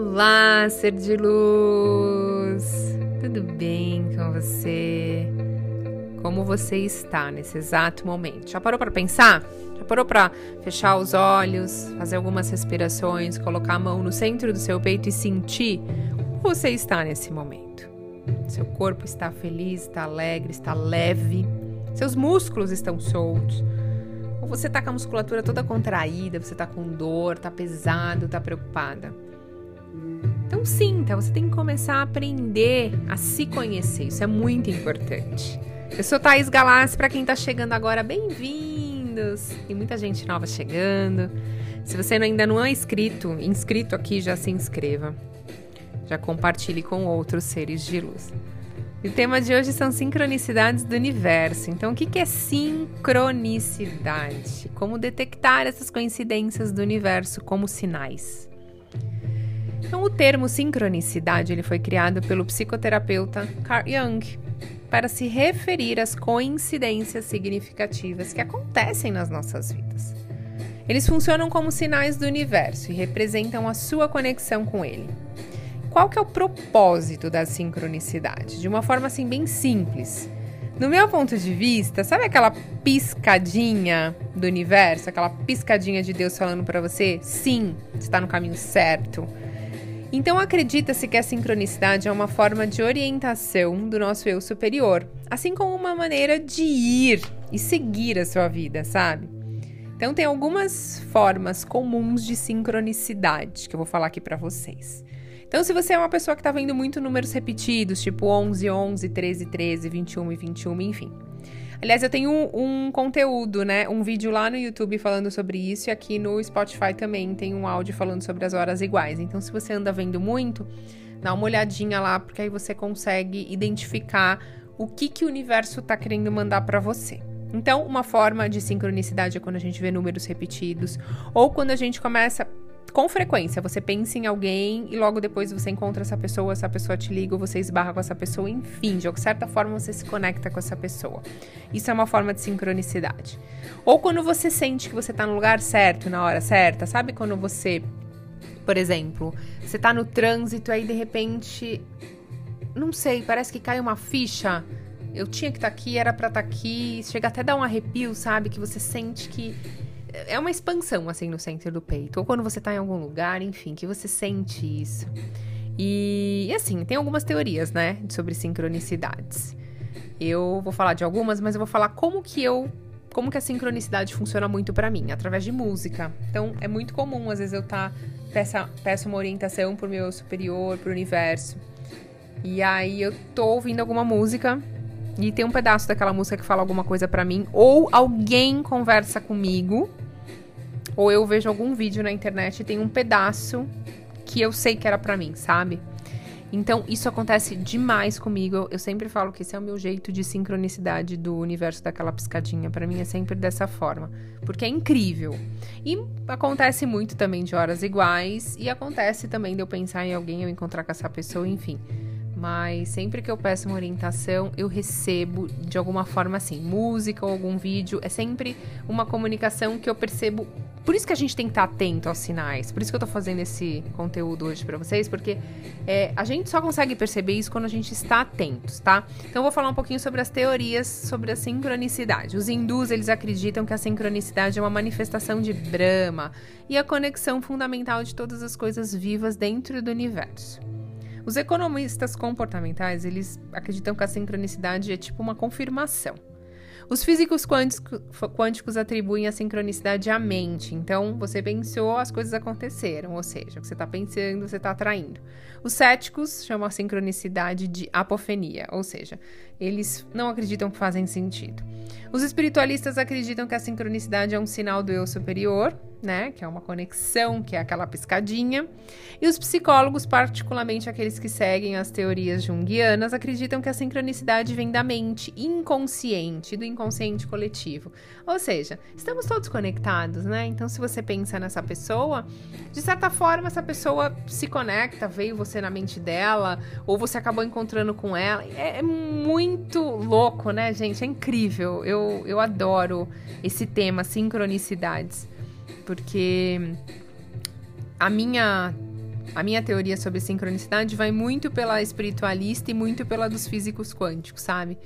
Olá, ser de luz! Tudo bem com você? Como você está nesse exato momento? Já parou para pensar? Já parou para fechar os olhos, fazer algumas respirações, colocar a mão no centro do seu peito e sentir como você está nesse momento? Seu corpo está feliz, está alegre, está leve, seus músculos estão soltos. Ou você está com a musculatura toda contraída, você está com dor, está pesado, está preocupada. Então sinta, você tem que começar a aprender a se conhecer. Isso é muito importante. Eu sou Thaís Galassi, para quem está chegando agora, bem-vindos! Tem muita gente nova chegando. Se você ainda não é inscrito, inscrito aqui, já se inscreva. Já compartilhe com outros seres de luz. E o tema de hoje são sincronicidades do universo. Então, o que é sincronicidade? Como detectar essas coincidências do universo como sinais? Então, o termo sincronicidade ele foi criado pelo psicoterapeuta Carl Jung para se referir às coincidências significativas que acontecem nas nossas vidas. Eles funcionam como sinais do universo e representam a sua conexão com ele. Qual que é o propósito da sincronicidade? De uma forma assim bem simples. No meu ponto de vista, sabe aquela piscadinha do universo, aquela piscadinha de Deus falando para você, sim, está no caminho certo. Então acredita-se que a sincronicidade é uma forma de orientação do nosso eu superior, assim como uma maneira de ir e seguir a sua vida, sabe? Então tem algumas formas comuns de sincronicidade que eu vou falar aqui para vocês. Então, se você é uma pessoa que está vendo muito números repetidos, tipo 11, 11, 13, 13, 21 e 21, enfim, Aliás, eu tenho um, conteúdo, né? Um vídeo lá no YouTube falando sobre isso e aqui no Spotify também tem um áudio falando sobre as horas iguais. Então, se você anda vendo muito, dá uma olhadinha lá, porque aí você consegue identificar o que, que o universo está querendo mandar para você. Então, uma forma de sincronicidade é quando a gente vê números repetidos ou quando a gente começa com frequência, você pensa em alguém e logo depois você encontra essa pessoa, essa pessoa te liga, você esbarra com essa pessoa, enfim, de certa forma você se conecta com essa pessoa. Isso é uma forma de sincronicidade. Ou quando você sente que você tá no lugar certo, na hora certa, sabe quando você, por exemplo, você tá no trânsito aí de repente, não sei, parece que cai uma ficha. Eu tinha que estar tá aqui, era para estar tá aqui, chega até a dar um arrepio, sabe? Que você sente que é uma expansão assim no centro do peito, ou quando você tá em algum lugar, enfim, que você sente isso. E, e assim, tem algumas teorias, né, sobre sincronicidades. Eu vou falar de algumas, mas eu vou falar como que eu como que a sincronicidade funciona muito para mim, através de música. Então, é muito comum às vezes eu tá peça peço uma orientação pro meu superior, pro universo. E aí eu tô ouvindo alguma música e tem um pedaço daquela música que fala alguma coisa para mim, ou alguém conversa comigo, ou eu vejo algum vídeo na internet e tem um pedaço que eu sei que era para mim, sabe? Então, isso acontece demais comigo. Eu sempre falo que esse é o meu jeito de sincronicidade do universo daquela piscadinha. Para mim é sempre dessa forma, porque é incrível. E acontece muito também de horas iguais e acontece também de eu pensar em alguém, eu encontrar com essa pessoa, enfim mas sempre que eu peço uma orientação, eu recebo de alguma forma assim, música ou algum vídeo, é sempre uma comunicação que eu percebo. Por isso que a gente tem que estar atento aos sinais. Por isso que eu tô fazendo esse conteúdo hoje para vocês, porque é, a gente só consegue perceber isso quando a gente está atento, tá? Então eu vou falar um pouquinho sobre as teorias sobre a sincronicidade. Os hindus, eles acreditam que a sincronicidade é uma manifestação de Brahma e a conexão fundamental de todas as coisas vivas dentro do universo. Os economistas comportamentais, eles acreditam que a sincronicidade é tipo uma confirmação. Os físicos quânticos atribuem a sincronicidade à mente. Então, você pensou, as coisas aconteceram. Ou seja, o que você está pensando, você está atraindo. Os céticos chamam a sincronicidade de apofenia. Ou seja, eles não acreditam que fazem sentido. Os espiritualistas acreditam que a sincronicidade é um sinal do eu superior, né? Que é uma conexão, que é aquela piscadinha. E os psicólogos, particularmente aqueles que seguem as teorias junguianas, acreditam que a sincronicidade vem da mente inconsciente, do inconsciente coletivo. Ou seja, estamos todos conectados, né? Então, se você pensa nessa pessoa, de certa forma, essa pessoa se conecta, veio você na mente dela, ou você acabou encontrando com ela. É, é muito louco, né, gente? É incrível. Eu, eu adoro esse tema, sincronicidades porque a minha a minha teoria sobre sincronicidade vai muito pela espiritualista e muito pela dos físicos quânticos, sabe?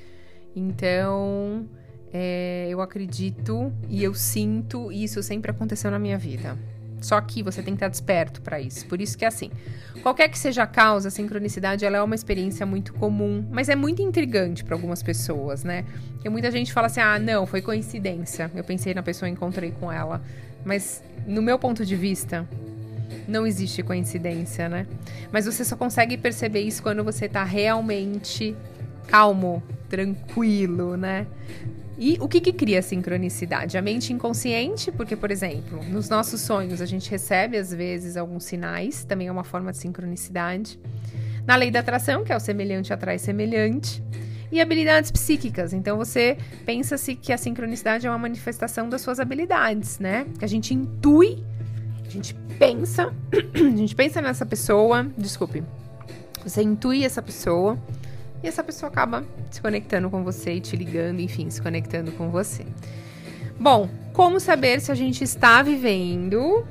Então, é, eu acredito e eu sinto, e isso sempre aconteceu na minha vida. Só que você tem que estar desperto para isso. Por isso que é assim. Qualquer que seja a causa, a sincronicidade ela é uma experiência muito comum, mas é muito intrigante para algumas pessoas, né? Porque muita gente fala assim: "Ah, não, foi coincidência. Eu pensei na pessoa encontrei com ela". Mas no meu ponto de vista, não existe coincidência, né? Mas você só consegue perceber isso quando você tá realmente calmo, tranquilo, né? E o que, que cria a sincronicidade? A mente inconsciente, porque, por exemplo, nos nossos sonhos a gente recebe às vezes alguns sinais, também é uma forma de sincronicidade. Na lei da atração, que é o semelhante atrai semelhante. E habilidades psíquicas. Então você pensa-se que a sincronicidade é uma manifestação das suas habilidades, né? Que a gente intui, a gente pensa, a gente pensa nessa pessoa, desculpe. Você intui essa pessoa e essa pessoa acaba se conectando com você e te ligando, enfim, se conectando com você. Bom, como saber se a gente está vivendo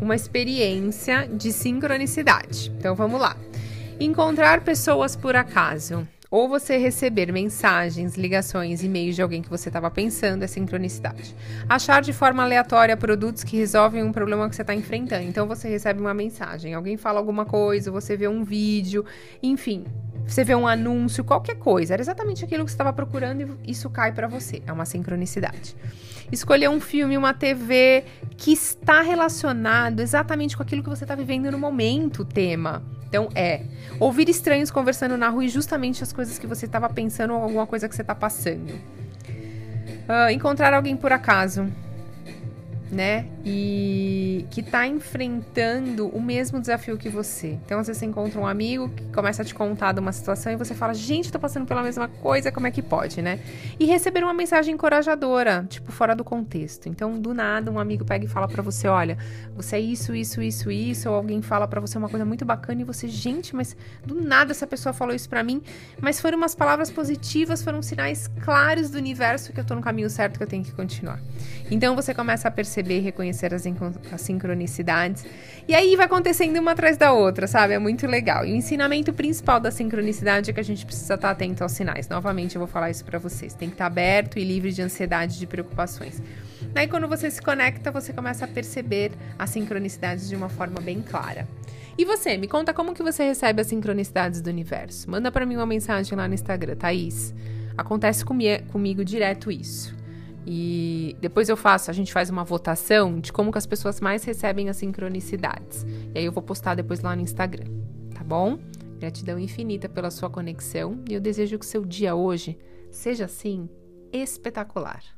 uma experiência de sincronicidade? Então vamos lá. Encontrar pessoas por acaso ou você receber mensagens, ligações, e-mails de alguém que você estava pensando é sincronicidade. Achar de forma aleatória produtos que resolvem um problema que você está enfrentando. Então você recebe uma mensagem, alguém fala alguma coisa, você vê um vídeo, enfim, você vê um anúncio, qualquer coisa, era exatamente aquilo que você estava procurando e isso cai para você. É uma sincronicidade. Escolher um filme, uma TV que está relacionado exatamente com aquilo que você está vivendo no momento, o tema. Então é ouvir estranhos conversando na rua e justamente as coisas que você estava pensando ou alguma coisa que você está passando. Uh, encontrar alguém por acaso né? E que tá enfrentando o mesmo desafio que você. Então, você encontra um amigo que começa a te contar de uma situação e você fala: gente, tô passando pela mesma coisa, como é que pode, né? E receber uma mensagem encorajadora, tipo, fora do contexto. Então, do nada, um amigo pega e fala para você: olha, você é isso, isso, isso, isso. Ou alguém fala para você uma coisa muito bacana e você, gente, mas do nada essa pessoa falou isso para mim. Mas foram umas palavras positivas, foram sinais claros do universo que eu tô no caminho certo, que eu tenho que continuar. Então, você começa a perceber perceber e reconhecer as, as sincronicidades. E aí vai acontecendo uma atrás da outra, sabe? É muito legal. E o ensinamento principal da sincronicidade é que a gente precisa estar atento aos sinais. Novamente, eu vou falar isso para vocês. Tem que estar aberto e livre de ansiedade e de preocupações. Daí, quando você se conecta, você começa a perceber as sincronicidades de uma forma bem clara. E você, me conta como que você recebe as sincronicidades do universo. Manda para mim uma mensagem lá no Instagram, Thaís. Acontece comigo direto isso. E depois eu faço, a gente faz uma votação de como que as pessoas mais recebem as sincronicidades. E aí eu vou postar depois lá no Instagram, tá bom? Gratidão infinita pela sua conexão e eu desejo que seu dia hoje seja assim espetacular.